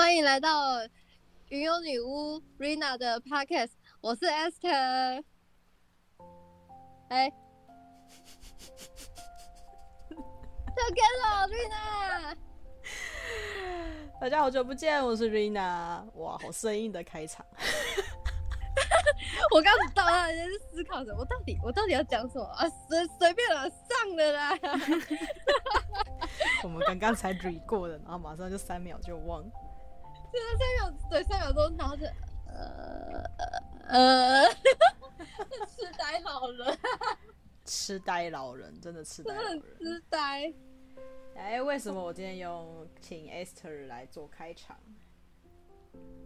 欢迎来到云游女巫 Rina 的 Podcast，我是 Esther。哎，再见了，Rina。大家好久不见，我是 Rina。哇，好生硬的开场。我刚到那里是思考着，我到底我到底要讲什么啊？随随便了，上了啦。我们刚刚才 read 过的，然后马上就三秒就忘。对，三秒，对，三秒钟，然后就呃呃，痴呆老人，痴呆老人，真的痴呆老人，痴呆。哎，为什么我今天用请 Esther 来做开场？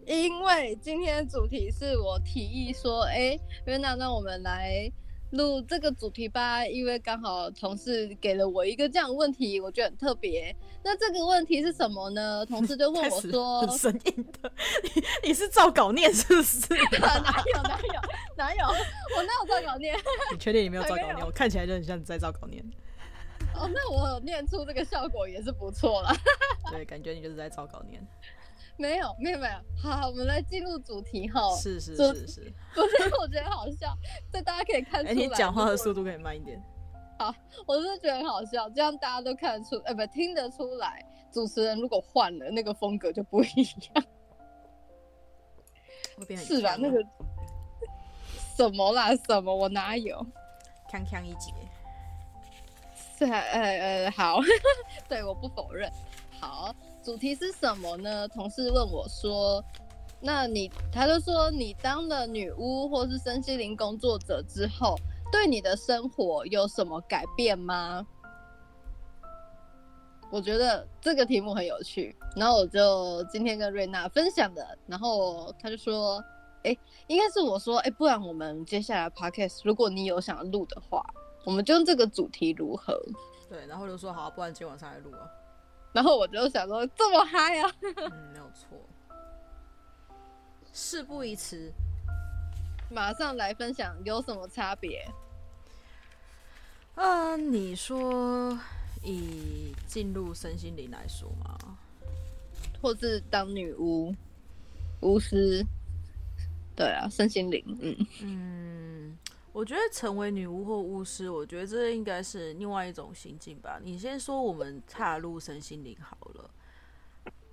因为今天的主题是我提议说，哎，Rina，那我们来录这个主题吧。因为刚好同事给了我一个这样的问题，我觉得很特别。那这个问题是什么呢？同事就问我说：“很生硬的，你你是照稿念是不是？” 哪有哪有哪有，我哪有照稿念？你确定你没有照稿念？我看起来就很像你在照稿念。哦，那我念出这个效果也是不错了。对，感觉你就是在照稿念。没有，没有，没有。好，我们来进入主题哈。是是是是。不是，我觉得好笑，这大家可以看出来。哎，你讲话的速度可以慢一点。好，我是觉得很好笑，这样大家都看得出，哎，不，听得出来，主持人如果换了，那个风格就不一样。是吧？那个什么啦？什么？我哪有？锵锵一姐。是呃呃，好，对，我不否认。好。主题是什么呢？同事问我说：“那你，他就说你当了女巫或是身心灵工作者之后，对你的生活有什么改变吗？”我觉得这个题目很有趣，然后我就今天跟瑞娜分享的，然后他就说：“哎，应该是我说，哎，不然我们接下来 podcast，如果你有想要录的话，我们就用这个主题如何？”对，然后就说好，不然今晚上来录啊。然后我就想说，这么嗨啊！嗯，没有错。事不宜迟，马上来分享有什么差别？嗯、呃，你说以进入身心灵来说吗？或是当女巫、巫师？对啊，身心灵，嗯嗯。我觉得成为女巫或巫师，我觉得这应该是另外一种心境吧。你先说我们踏入身心灵好了。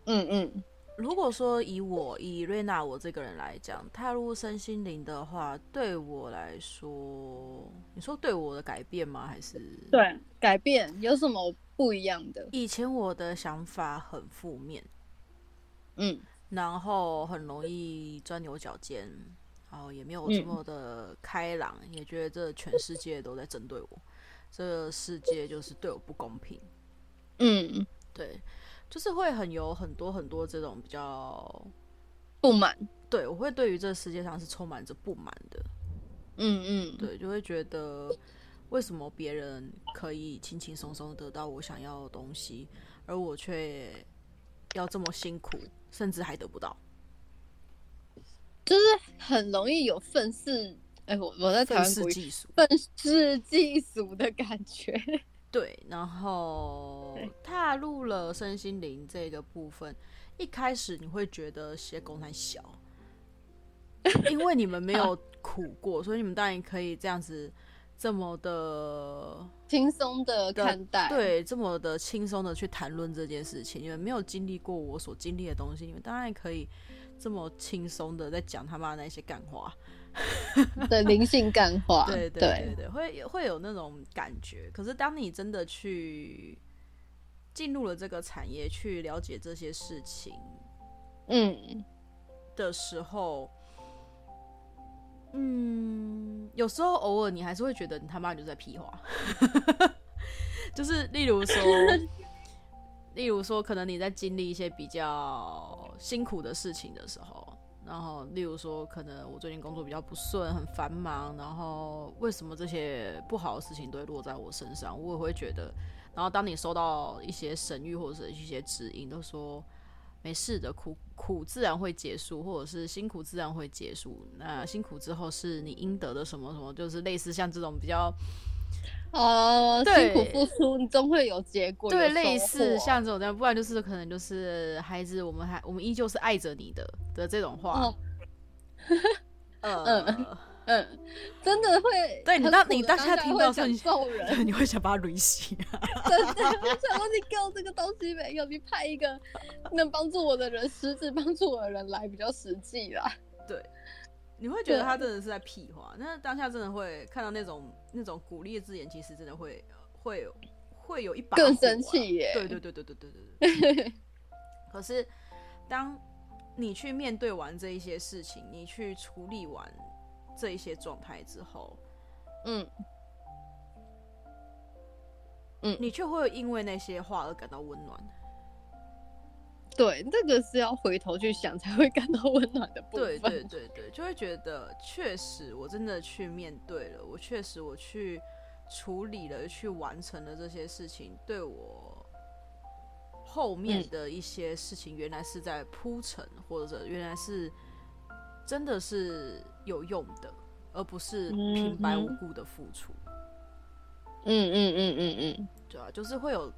嗯嗯。如果说以我以瑞娜我这个人来讲，踏入身心灵的话，对我来说，你说对我的改变吗？还是对改变有什么不一样的？以前我的想法很负面，嗯，然后很容易钻牛角尖。然后也没有这么的开朗，嗯、也觉得这全世界都在针对我，这个世界就是对我不公平。嗯，对，就是会很有很多很多这种比较不满。对，我会对于这世界上是充满着不满的。嗯嗯，对，就会觉得为什么别人可以轻轻松松得到我想要的东西，而我却要这么辛苦，甚至还得不到。就是很容易有愤世，哎、欸，我我在台湾愤世嫉俗，愤世嫉俗的感觉。对，然后踏入了身心灵这个部分，一开始你会觉得血狗太小，因为你们没有 苦过，所以你们当然可以这样子这么的轻松的看待，对，这么的轻松的去谈论这件事情。你们没有经历过我所经历的东西，你们当然可以。这么轻松的在讲他妈那些干话，对灵性干话，对对对对，会会有那种感觉。可是当你真的去进入了这个产业，去了解这些事情，嗯的时候，嗯，有时候偶尔你还是会觉得你他妈就在屁话，就是例如说。例如说，可能你在经历一些比较辛苦的事情的时候，然后，例如说，可能我最近工作比较不顺，很繁忙，然后为什么这些不好的事情都会落在我身上？我也会觉得，然后当你收到一些神谕或者是一些指引，都说没事的，苦苦自然会结束，或者是辛苦自然会结束。那辛苦之后是你应得的什么什么，就是类似像这种比较哦，辛苦付出，你终会有结果。对，类似像这种这样，不然就是可能就是孩子，我们还我们依旧是爱着你的的这种话。哦呃，嗯嗯，真的会。对你当你当下听到的时候，你揍人，你会想把它捋洗。真的，我想说你给我这个东西没有，你派一个能帮助我的人，实质帮助我的人来比较实际啦。对。你会觉得他真的是在屁话，那当下真的会看到那种那种鼓励的字眼，其实真的会会会有一把、啊、更生气耶。对对对对对对对对。可是当你去面对完这一些事情，你去处理完这一些状态之后，嗯嗯，你却会因为那些话而感到温暖。对，这个是要回头去想才会感到温暖的部分。对对对对，就会觉得确实我真的去面对了，我确实我去处理了，去完成了这些事情，对我后面的一些事情原来是在铺陈，嗯、或者原来是真的是有用的，而不是平白无故的付出。嗯嗯嗯嗯嗯，对啊，就是会有。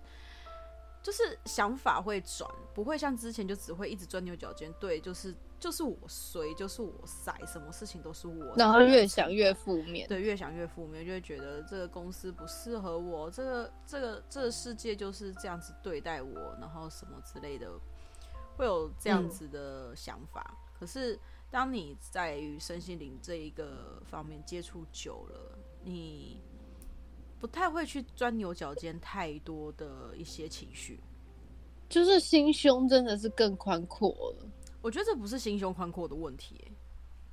就是想法会转，不会像之前就只会一直钻牛角尖。对，就是就是我衰，就是我塞，什么事情都是我。然后越想越负面。对，越想越负面，就会觉得这个公司不适合我，这个这个这个世界就是这样子对待我，然后什么之类的，会有这样子的想法。嗯、可是当你在与身心灵这一个方面接触久了，你。不太会去钻牛角尖，太多的一些情绪，就是心胸真的是更宽阔了。我觉得这不是心胸宽阔的问题，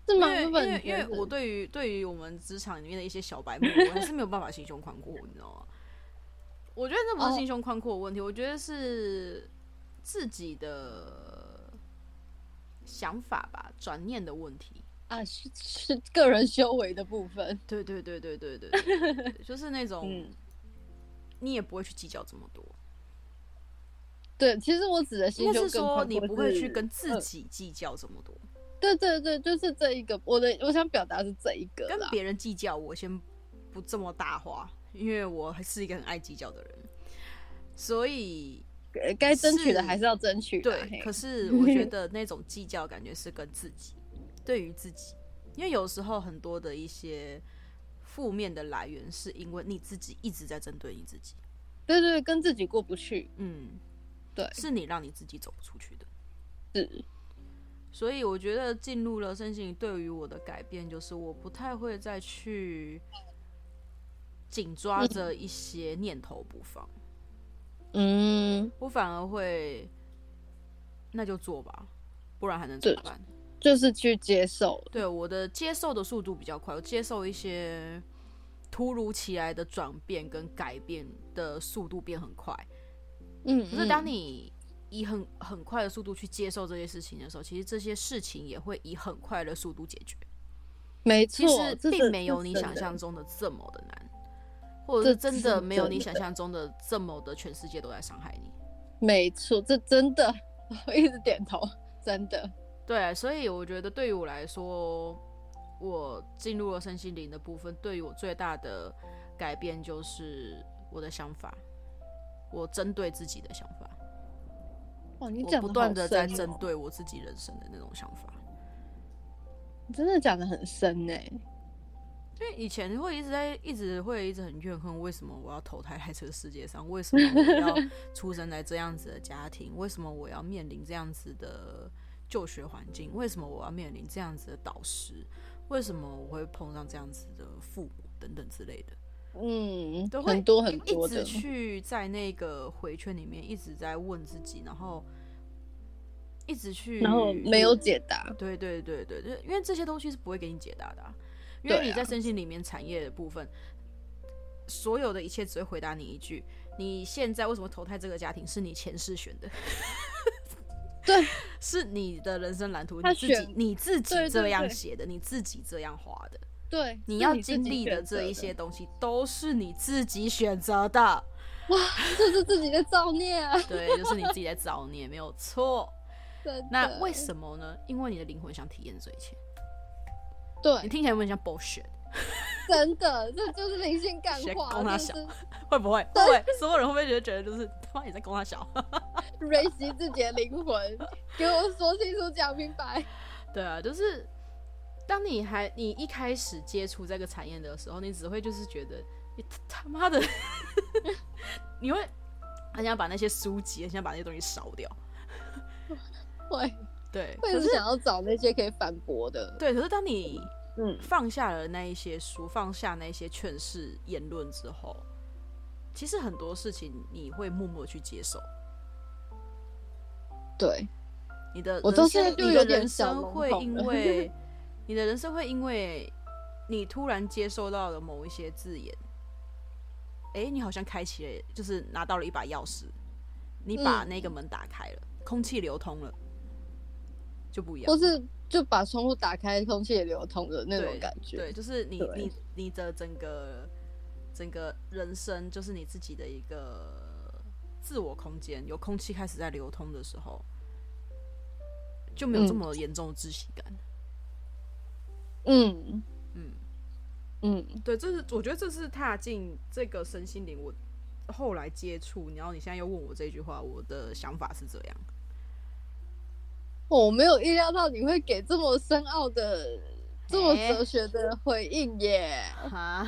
是吗？因为因为因为我对于对于我们职场里面的一些小白目，我还是没有办法心胸宽阔，你知道吗？我觉得这不是心胸宽阔的问题，我觉得是自己的想法吧，转念的问题。啊，是是个人修为的部分。对对对对对对，对，就是那种，嗯、你也不会去计较这么多。对，其实我指的心就是说，你不会去跟自己计较这么多。对对对，就是这一个，我的我想表达是这一个。跟别人计较，我先不这么大话，因为我还是一个很爱计较的人，所以该争取的还是要争取。对，可是 我觉得那种计较感觉是跟自己。对于自己，因为有时候很多的一些负面的来源，是因为你自己一直在针对你自己。对对对，跟自己过不去。嗯，对，是你让你自己走不出去的。是，所以我觉得进入了身心，对于我的改变，就是我不太会再去紧抓着一些念头不放。嗯，我反而会，那就做吧，不然还能怎么办？就是去接受，对，我的接受的速度比较快，我接受一些突如其来的转变跟改变的速度变很快。嗯，可是当你以很很快的速度去接受这些事情的时候，其实这些事情也会以很快的速度解决。没错，其实并没有你想象中的这么的难，或者是真的没有你想象中的这么的全世界都在伤害你。没错，这真的，我一直点头，真的。对，所以我觉得对于我来说，我进入了身心灵的部分，对于我最大的改变就是我的想法，我针对自己的想法。哇，你讲、哦、不断的在针对我自己人生的那种想法。你真的讲的很深呢。因为以前会一直在，一直会一直很怨恨，为什么我要投胎在这个世界上？为什么我要 出生在这样子的家庭？为什么我要面临这样子的？就学环境，为什么我要面临这样子的导师？为什么我会碰上这样子的父母等等之类的？嗯，都很多很多的，一直去在那个回圈里面一直在问自己，然后一直去，然后没有解答。对对对对对，因为这些东西是不会给你解答的啊，因为你在身心里面产业的部分，啊、所有的一切只会回答你一句：你现在为什么投胎这个家庭？是你前世选的。对，是你的人生蓝图，你自己你自己这样写的，你自己这样画的。对，你要经历的这一些东西都是你自己选择的。哇，这是自己的造孽啊！对，就是你自己在造孽，没有错。的那为什么呢？因为你的灵魂想体验这一切。对，你听起来有没有像 bullshit？真的，这就是灵性干话。供他小，会不会？对，会所有人会不会觉得觉得就是他妈也在供他小？瑞希自己的灵魂，给我说清楚、讲明白。对啊，就是当你还你一开始接触这个产业的时候，你只会就是觉得你他妈的，你会很想把那些书籍，很想把那些东西烧掉。会，对，会是想要找那些可以反驳的。对，可是当你嗯。放下了那一些书，放下那些劝世言论之后，其实很多事情你会默默去接受。对，你的我都是你的人生会因为你的人生会因为你突然接收到了某一些字眼，哎，你好像开启了，就是拿到了一把钥匙，你把那个门打开了，嗯、空气流通了。就不一样，或是就把窗户打开，空气也流通的那种感觉。对，对，就是你你你的整个整个人生，就是你自己的一个自我空间，有空气开始在流通的时候，就没有这么严重的窒息感。嗯嗯嗯，对，这是我觉得这是踏进这个身心灵，我后来接触，然后你现在又问我这句话，我的想法是这样。我没有意料到你会给这么深奥的、这么哲学的回应耶！哈，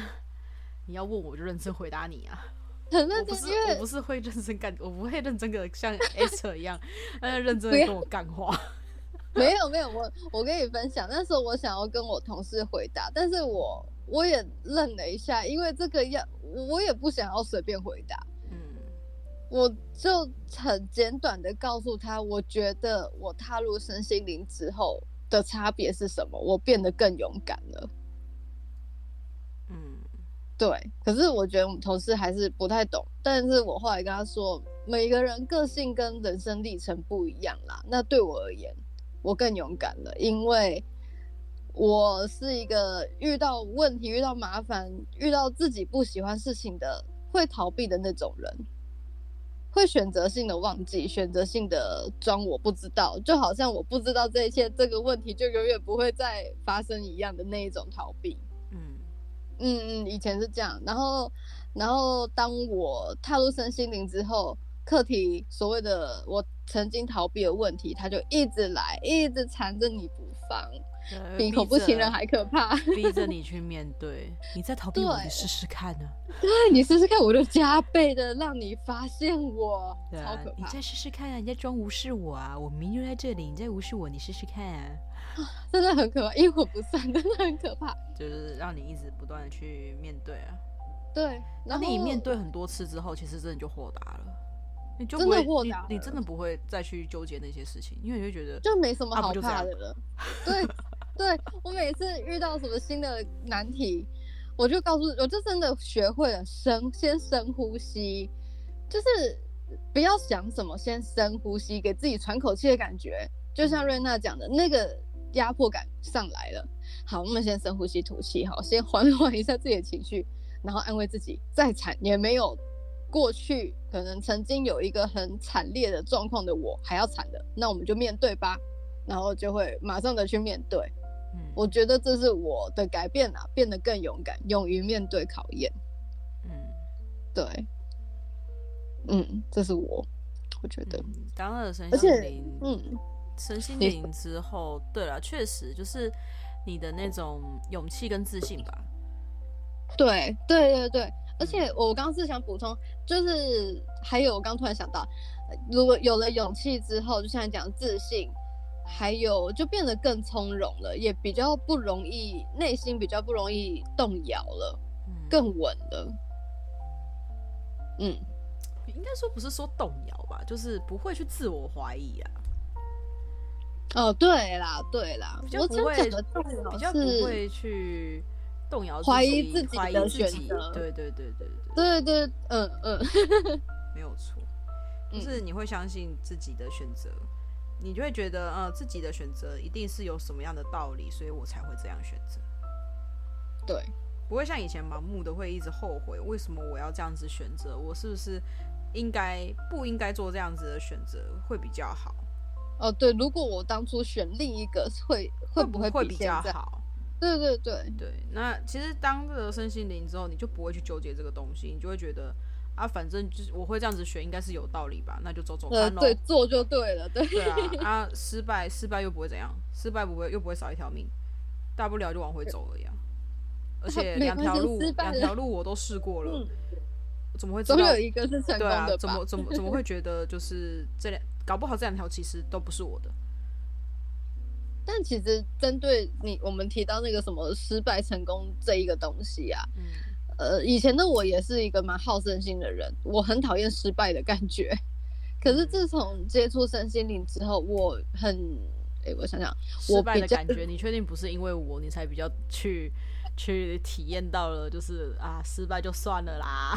你要问我就认真回答你啊！很认真，因为我不是会认真干，我不会认真的像 Esther 一样，呃认真的跟我干话。没有没有，我我跟你分享，那时候我想要跟我同事回答，但是我我也愣了一下，因为这个要我也不想要随便回答。我就很简短的告诉他，我觉得我踏入身心灵之后的差别是什么？我变得更勇敢了。嗯，对。可是我觉得我们同事还是不太懂。但是我后来跟他说，每个人个性跟人生历程不一样啦。那对我而言，我更勇敢了，因为我是一个遇到问题、遇到麻烦、遇到自己不喜欢事情的会逃避的那种人。会选择性的忘记，选择性的装我不知道，就好像我不知道这一切，这个问题就永远不会再发生一样的那一种逃避。嗯嗯嗯，以前是这样，然后然后当我踏入身心灵之后，课题所谓的我曾经逃避的问题，它就一直来，一直缠着你不放。比恐怖情人还可怕，逼着 你去面对。你再逃避我，你试试看呢？对，你试试看，我就加倍的让你发现我，对啊，超可怕。你再试试看啊！你在装无视我啊！我明明就在这里，你在无视我，你试试看啊！真的很可怕，阴魂不散，真的很可怕。就是让你一直不断的去面对啊。对，然后你面对很多次之后，其实真的就豁达了。你就真的豁达，你真的不会再去纠结那些事情，因为你会觉得就没什么好怕的了。对。对，我每次遇到什么新的难题，我就告诉，我就真的学会了深，先深呼吸，就是不要想什么，先深呼吸，给自己喘口气的感觉。就像瑞娜讲的，那个压迫感上来了，好，我们先深呼吸吐气，好，先缓 缓一下自己的情绪，然后安慰自己，再惨也没有过去可能曾经有一个很惨烈的状况的我还要惨的，那我们就面对吧，然后就会马上的去面对。嗯我觉得这是我的改变啊，变得更勇敢，勇于面对考验。嗯，对，嗯，这是我，我觉得。当了身心灵，嗯，身心灵之后，对了，确实就是你的那种勇气跟自信吧。对，对，对，对。而且我刚刚是想补充，就是还有我刚突然想到，如果有了勇气之后，就像你讲自信。还有就变得更从容了，也比较不容易，内心比较不容易动摇了，嗯、更稳了。嗯，应该说不是说动摇吧，就是不会去自我怀疑啊。哦，对啦，对啦，比较不会，比较不会去动摇，怀疑自己的选择。对对对对对对对，嗯嗯，没有错，就是你会相信自己的选择。你就会觉得，嗯，自己的选择一定是有什么样的道理，所以我才会这样选择。对，不会像以前盲目的会一直后悔，为什么我要这样子选择？我是不是应该不应该做这样子的选择会比较好？哦，对，如果我当初选另一个会，会会不会会比较好？对对对对。那其实当这个身心灵之后，你就不会去纠结这个东西，你就会觉得啊，反正就是我会这样子选，应该是有道理吧？那就走走看喽。对，做就对了。对。对啊 啊，失败失败又不会怎样，失败不会又不会少一条命，大不了就往回走而已啊。而且两条路两条路我都试过了。嗯怎么会知道？总有一个是成功的吧？对啊，怎么怎么怎么会觉得就是这两搞不好这两条其实都不是我的。但其实针对你我们提到那个什么失败成功这一个东西啊，嗯、呃，以前的我也是一个蛮好胜心的人，我很讨厌失败的感觉。可是自从接触身心灵之后，我很哎、欸，我想想，失败的感觉，你确定不是因为我你才比较去？去体验到了，就是啊，失败就算了啦。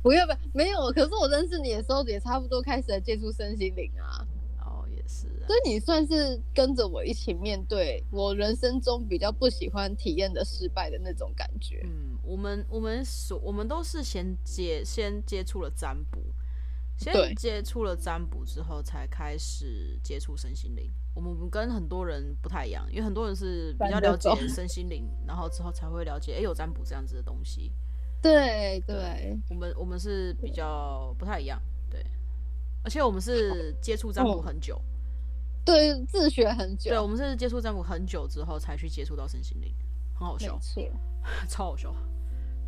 不要不要，没有。可是我认识你的时候，也差不多开始接触身心灵啊。所以你算是跟着我一起面对我人生中比较不喜欢体验的失败的那种感觉。嗯，我们我们所我们都是先接先接触了占卜，先接触了占卜之后，才开始接触身心灵。我们跟很多人不太一样，因为很多人是比较了解身心灵，然后之后才会了解，哎、欸，有占卜这样子的东西。对对，对，我们我们是比较不太一样，对，而且我们是接触占卜很久，对，自学很久，对，我们是接触占卜很久之后才去接触到身心灵，很好笑，超好笑，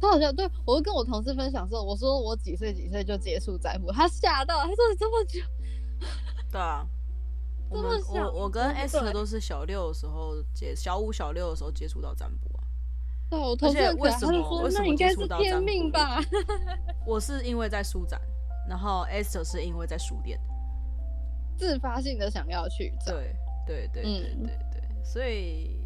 超好笑。对，我会跟我同事分享说，我说我几岁几岁就接触占卜，他吓到，他说你这么久，对啊。我们我我跟 S 都是小六的时候接小五小六的时候接触到占卜啊，对，我同事为什么为什么接触到占卜吧？我是因为在书展，然后 S 是因为在书店，自发性的想要去，对对对对对对，对，所以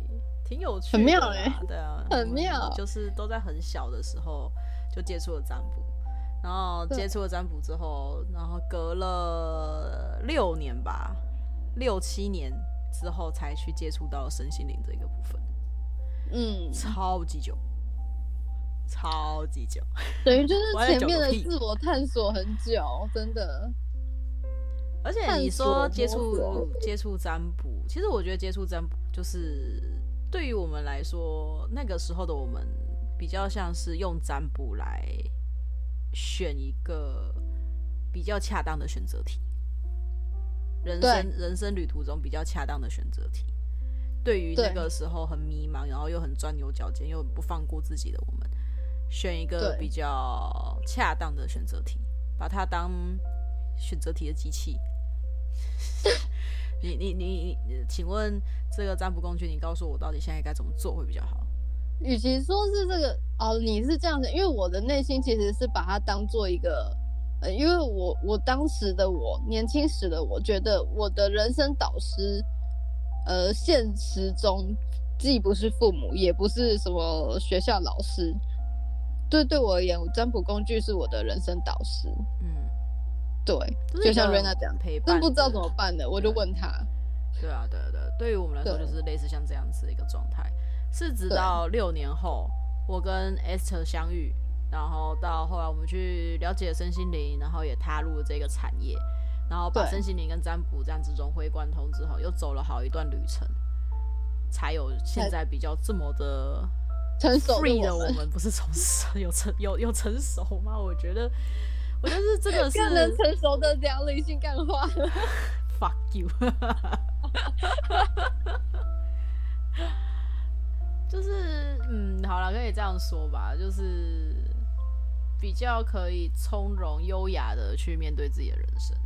挺有趣，很妙哎，对啊，很妙，就是都在很小的时候就接触了占卜，然后接触了占卜之后，然后隔了六年吧。六七年之后才去接触到身心灵这个部分，嗯，超级久，超级久，等于就是前面的自我探索很久，真的。而且你说接触接触占卜，其实我觉得接触占卜就是对于我们来说，那个时候的我们比较像是用占卜来选一个比较恰当的选择题。人生人生旅途中比较恰当的选择题，对于那个时候很迷茫，然后又很钻牛角尖，又不放过自己的我们，选一个比较恰当的选择题，把它当选择题的机器。你你你你，请问这个占卜工具，你告诉我到底现在该怎么做会比较好？与其说是这个哦，你是这样子，因为我的内心其实是把它当做一个。呃，因为我我当时的我年轻时的我觉得我的人生导师，呃，现实中既不是父母，也不是什么学校老师，对对我而言，占卜工具是我的人生导师。嗯，对，就像瑞娜这样陪伴，但不知道怎么办的，我就问他。对啊，对啊对啊，对于我们来说就是类似像这样子的一个状态，是直到六年后我跟 Esther 相遇。然后到后来，我们去了解身心灵，然后也踏入了这个产业，然后把身心灵跟占卜这样子融会贯通之后，又走了好一段旅程，才有现在比较这么的成熟的我们。不是从 有成有有成熟吗？我觉得，我就是这个是更能成熟的讲理性干话。Fuck you！就是嗯，好了，可以这样说吧，就是。比较可以从容优雅的去面对自己的人生，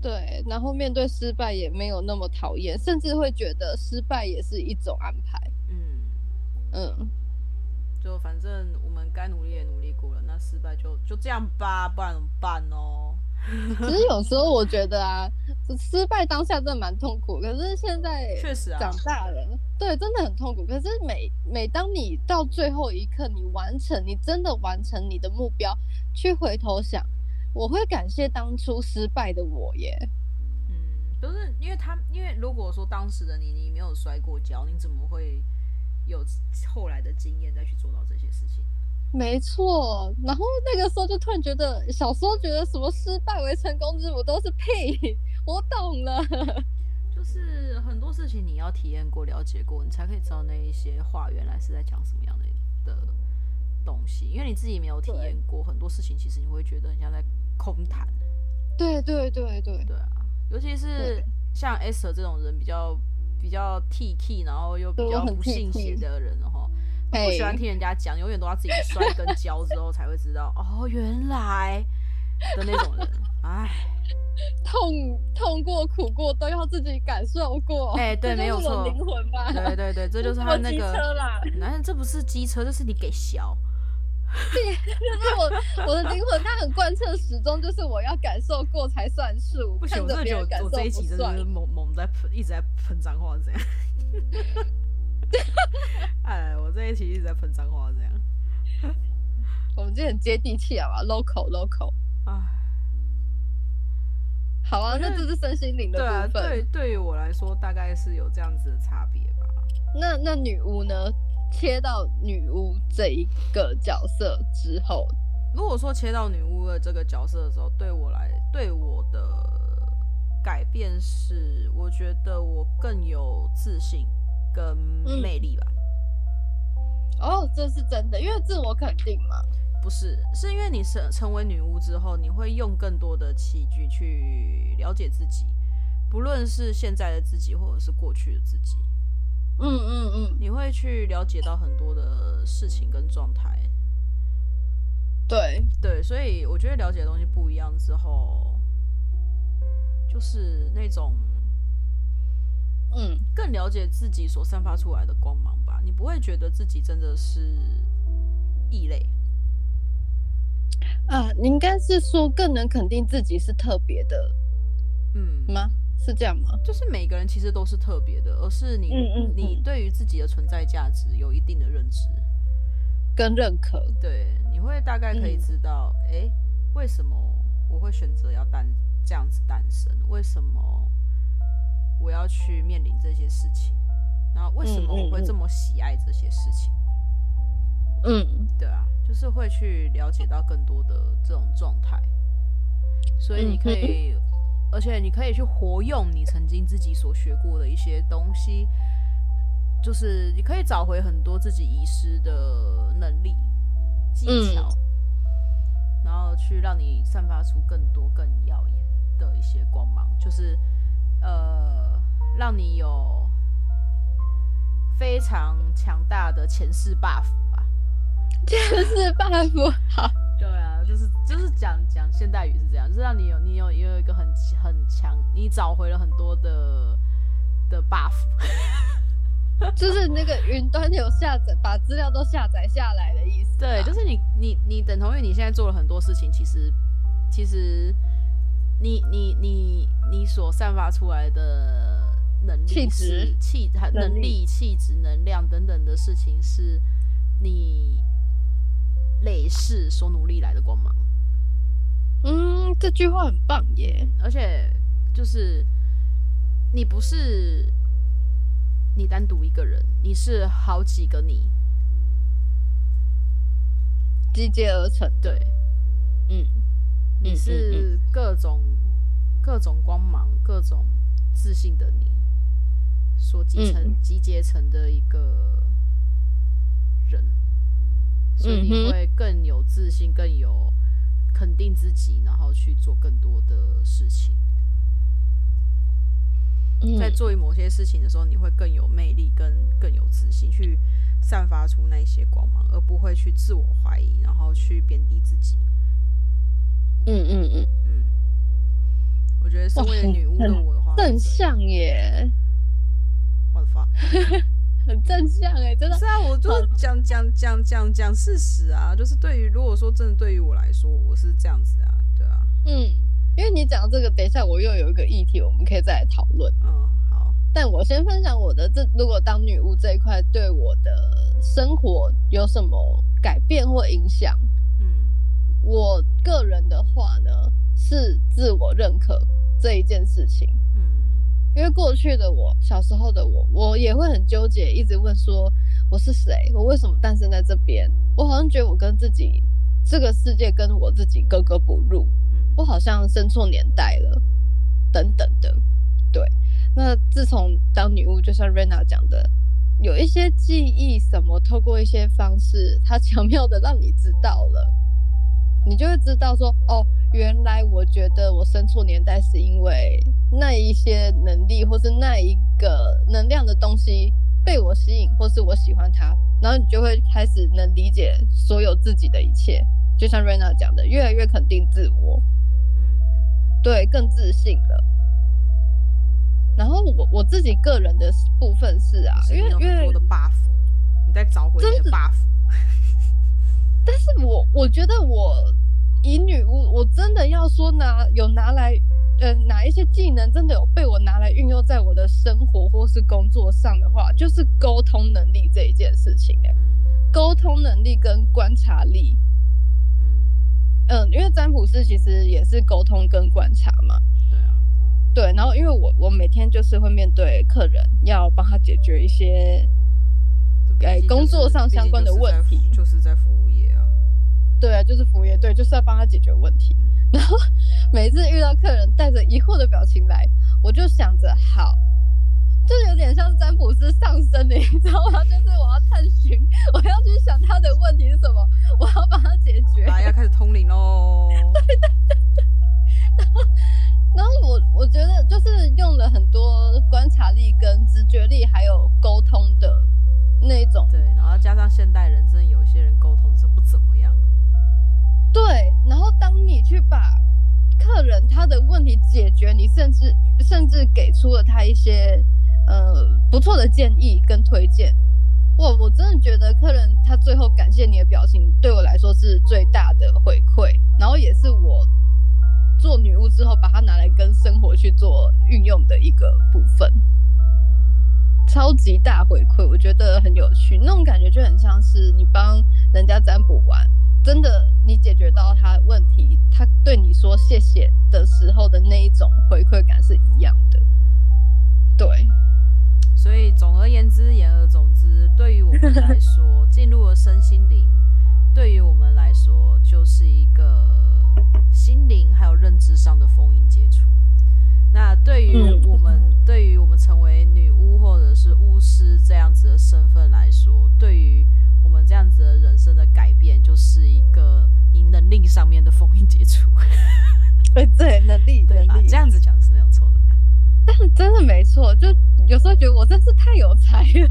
对，然后面对失败也没有那么讨厌，甚至会觉得失败也是一种安排。嗯嗯，就反正我们该努力也努力过了，那失败就就这样吧，不然怎么办哦？其实有时候我觉得啊，失败当下真的蛮痛苦。可是现在确实啊，长大了，对，真的很痛苦。可是每每当你到最后一刻，你完成，你真的完成你的目标，去回头想，我会感谢当初失败的我耶。嗯，都是因为他，因为如果说当时的你，你没有摔过跤，你怎么会有后来的经验再去做到这些事情？没错，然后那个时候就突然觉得，小时候觉得什么失败为成功之母都是屁，我懂了。就 就是很多事情你要体验过、了解过，你才可以知道那一些话原来是在讲什么样的的东西。因为你自己没有体验过很多事情，其实你会觉得很像在空谈。对对对对对啊，尤其是像 Esther 这种人比较比较 T K，然后又比较不信邪的人哈，不喜欢听人家讲，永远都要自己摔一根跤之后才会知道哦，原来的那种人，哎，痛痛过苦过都要自己感受过，哎，对，没有错，灵魂吧，对对对，这就是他那个，男人这不是机车，这是你给削。对，就是我 我的灵魂，它很贯彻始终，就是我要感受过才算数。不行，我这就我这一集真的是猛猛在喷，一直在喷脏话，这样。哎，我这一期一直在喷脏话，这样。我们这很接地气啊嘛，local local。哎，好啊，那这是身心灵的部分。对啊，对，对于我来说，大概是有这样子的差别吧。那那女巫呢？切到女巫这一个角色之后，如果说切到女巫的这个角色的时候，对我来，对我的改变是，我觉得我更有自信跟魅力吧。嗯、哦，这是真的，因为自我肯定嘛。不是，是因为你成成为女巫之后，你会用更多的器具去了解自己，不论是现在的自己，或者是过去的自己。嗯嗯嗯，你会去了解到很多的事情跟状态，对对，所以我觉得了解的东西不一样之后，就是那种，嗯，更了解自己所散发出来的光芒吧。你不会觉得自己真的是异类啊？你应该是说更能肯定自己是特别的，嗯吗？是这样吗？就是每个人其实都是特别的，而是你，嗯嗯嗯，你对于自己的存在价值有一定的认知跟认可。对，你会大概可以知道，哎、嗯欸，为什么我会选择要诞这样子诞生？为什么我要去面临这些事情？然后为什么我会这么喜爱这些事情？嗯，对啊，就是会去了解到更多的这种状态，所以你可以。嗯而且你可以去活用你曾经自己所学过的一些东西，就是你可以找回很多自己遗失的能力、技巧，嗯、然后去让你散发出更多更耀眼的一些光芒，就是呃，让你有非常强大的前世 buff 吧。前世 buff 好。对啊，就是就是讲讲现代语是这样，就是让你有你有有一个很很强，你找回了很多的的 buff，就是那个云端有下载，把资料都下载下来的意思。对，就是你你你等同于你现在做了很多事情，其实其实你你你你所散发出来的能力气质气能力气质能量等等的事情，是你。累世所努力来的光芒，嗯，这句话很棒耶！而且就是你不是你单独一个人，你是好几个你集结而成。对，嗯，你是各种、嗯嗯嗯、各种光芒、各种自信的你所集成、嗯、集结成的一个人。所以你会更有自信，更有肯定自己，然后去做更多的事情。在做某些事情的时候，你会更有魅力，跟更有自信，去散发出那些光芒，而不会去自我怀疑，然后去贬低自己。嗯嗯嗯嗯，我觉得身为女巫的我的话，正向耶。我的发。很正向哎、欸，真的是啊，我就讲讲讲讲讲事实啊，就是对于如果说真的对于我来说，我是这样子啊，对啊，嗯，因为你讲到这个，等一下我又有一个议题，我们可以再来讨论。嗯，好。但我先分享我的这，如果当女巫这一块对我的生活有什么改变或影响？嗯，我个人的话呢，是自我认可这一件事情。因为过去的我，小时候的我，我也会很纠结，一直问说我是谁，我为什么诞生在这边？我好像觉得我跟自己这个世界跟我自己格格不入，嗯，我好像生错年代了，等等的。对，那自从当女巫，就像瑞娜讲的，有一些记忆什么，透过一些方式，它巧妙的让你知道了，你就会知道说，哦，原来我觉得我生错年代是因为那一些能力，或是那一个能量的东西被我吸引，或是我喜欢它，然后你就会开始能理解所有自己的一切，就像瑞娜讲的，越来越肯定自我，嗯，对，更自信了。然后我我自己个人的部分是啊，因为因为多的 buff，你在找回你的 buff。但是我我觉得我以女巫，我真的要说拿有拿来，呃，哪一些技能真的有被我拿来运用在我的生活或是工作上的话，就是沟通能力这一件事情哎、欸，沟通能力跟观察力，嗯。嗯，因为占卜师其实也是沟通跟观察嘛。对啊，对，然后因为我我每天就是会面对客人，要帮他解决一些，哎、就是，工作上相关的问题，就是在服务业啊。对啊，就是服务业，对，就是要帮他解决问题。然后 每次遇到客人带着疑惑的表情来，我就想着，好，就有点像占卜师上身的，你知道吗？就是我要探寻，我要去想他的问题是什么，我要帮他解决。啊，要开始通灵喽！对对对对，然后。然后我我觉得就是用了很多观察力、跟直觉力，还有沟通的那一种。对，然后加上现代人，真的有当你去把客人他的问题解决，你甚至甚至给出了他一些呃不错的建议跟推荐。哇，我真的觉得客人他最后感谢你的表情，对我来说是最大的回馈，然后也是我。做女巫之后，把它拿来跟生活去做运用的一个部分，超级大回馈，我觉得很有趣。那种感觉就很像是你帮对对，能力对能力，这样子讲是没有错的。但是真的没错，就有时候觉得我真是太有才了，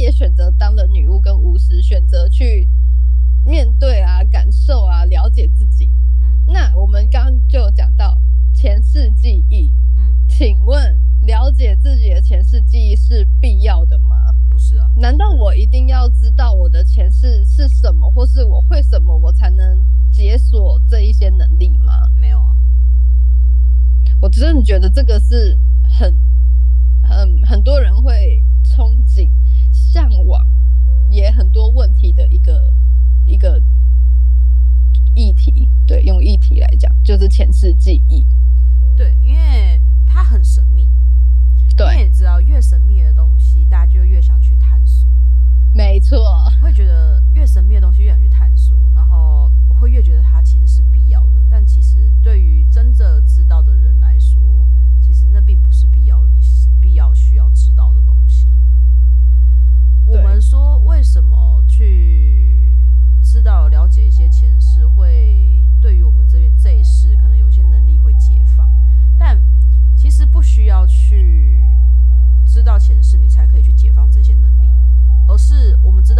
也选择当了女巫跟巫师，选择去面对啊，感受啊，了解自己。嗯，那我们刚刚就讲到前世记忆。嗯，请问。了解自己的前世记忆是必要的吗？不是啊。难道我一定要知道我的前世是什么，或是我会什么，我才能解锁这一些能力吗？没有啊。我真的觉得这个是很、很很多人会憧憬、向往，也很多问题的一个一个议题。对，用议题来讲，就是前世记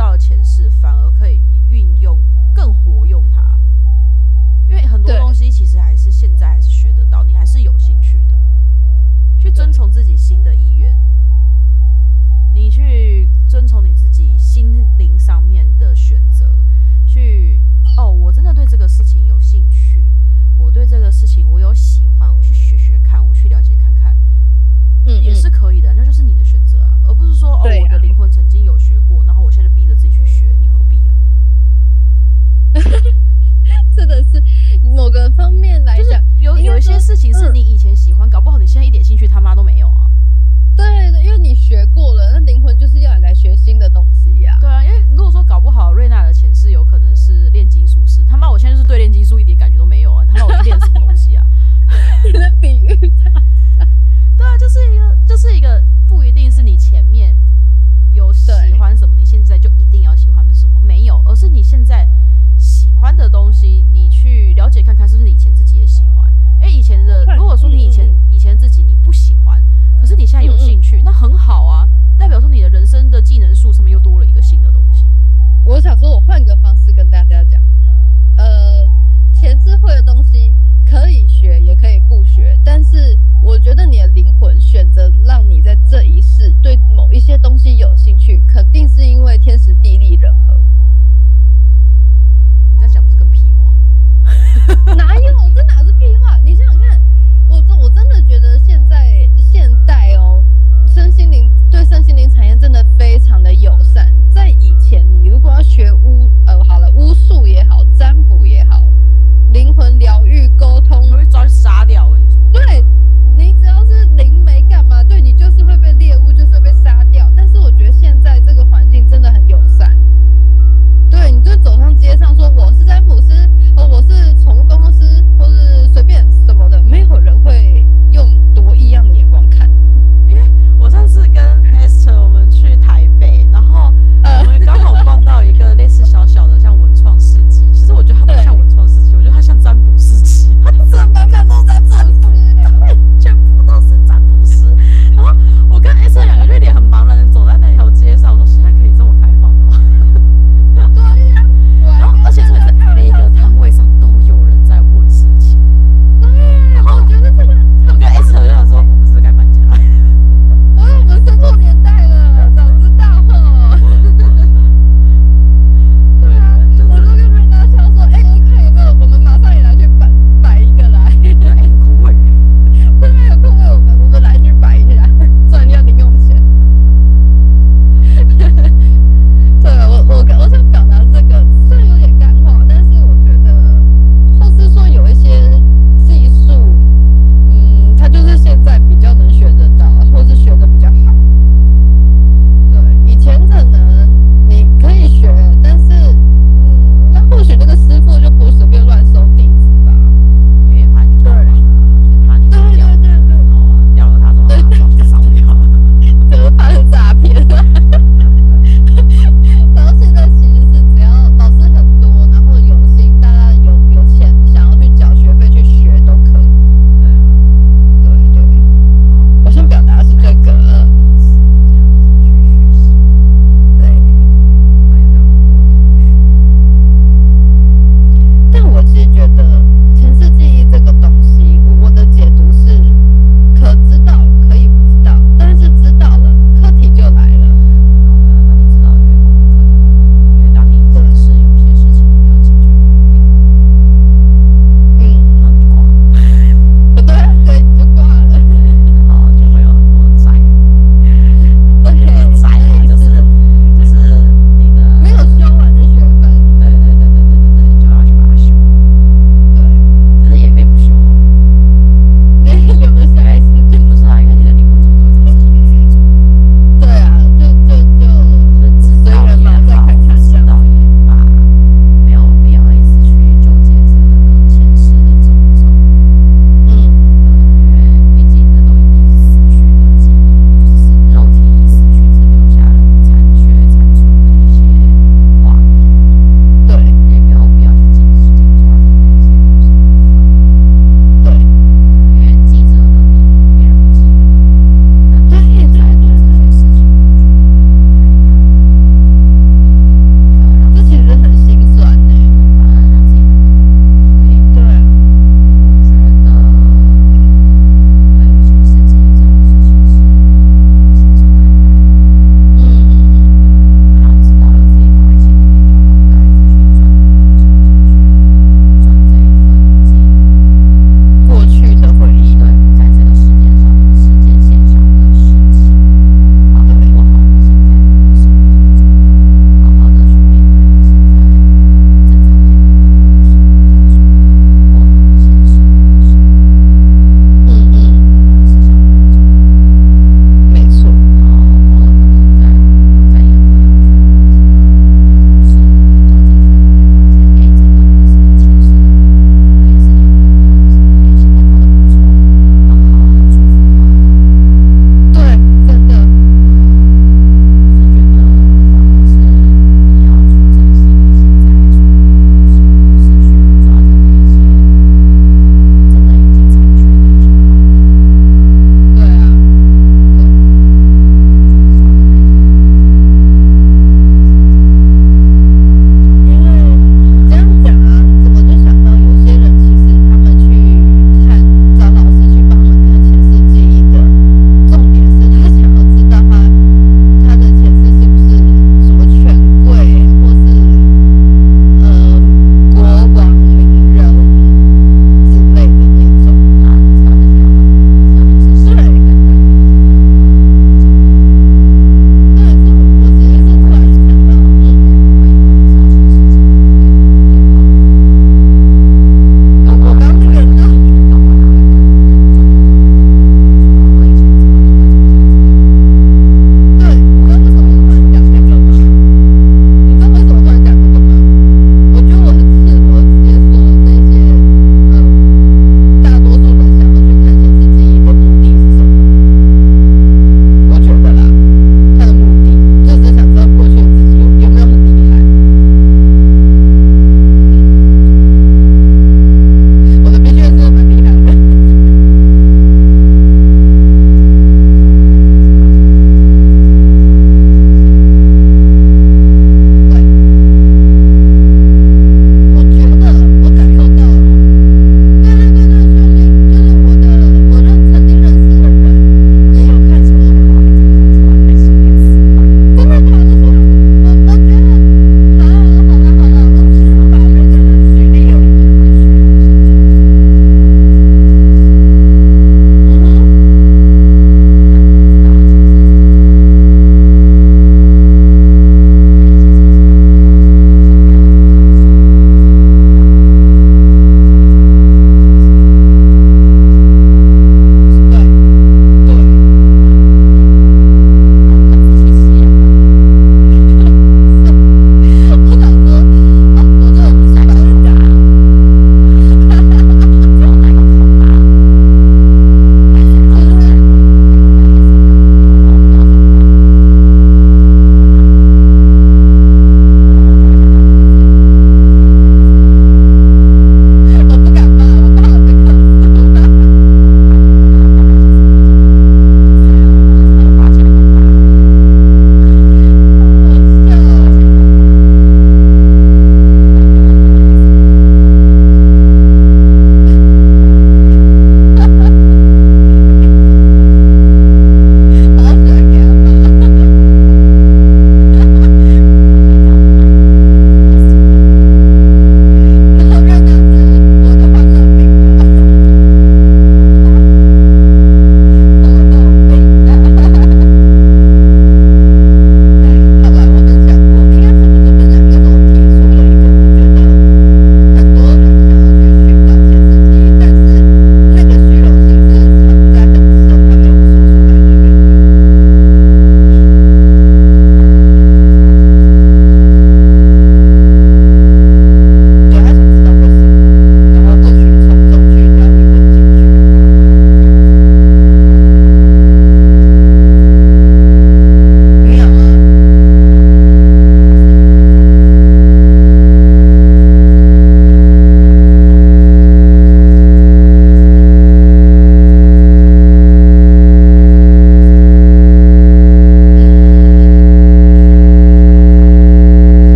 到了前世反而可以运用更活用它。因为很多东西其实还是现在还是学得到你还是有兴趣的。去遵从自己新的意愿你去遵从你自己心灵上面的选择去哦我真的对这个事情有兴趣我对这个事情我有喜欢我去学学看我去了解看看。嗯也是 2000.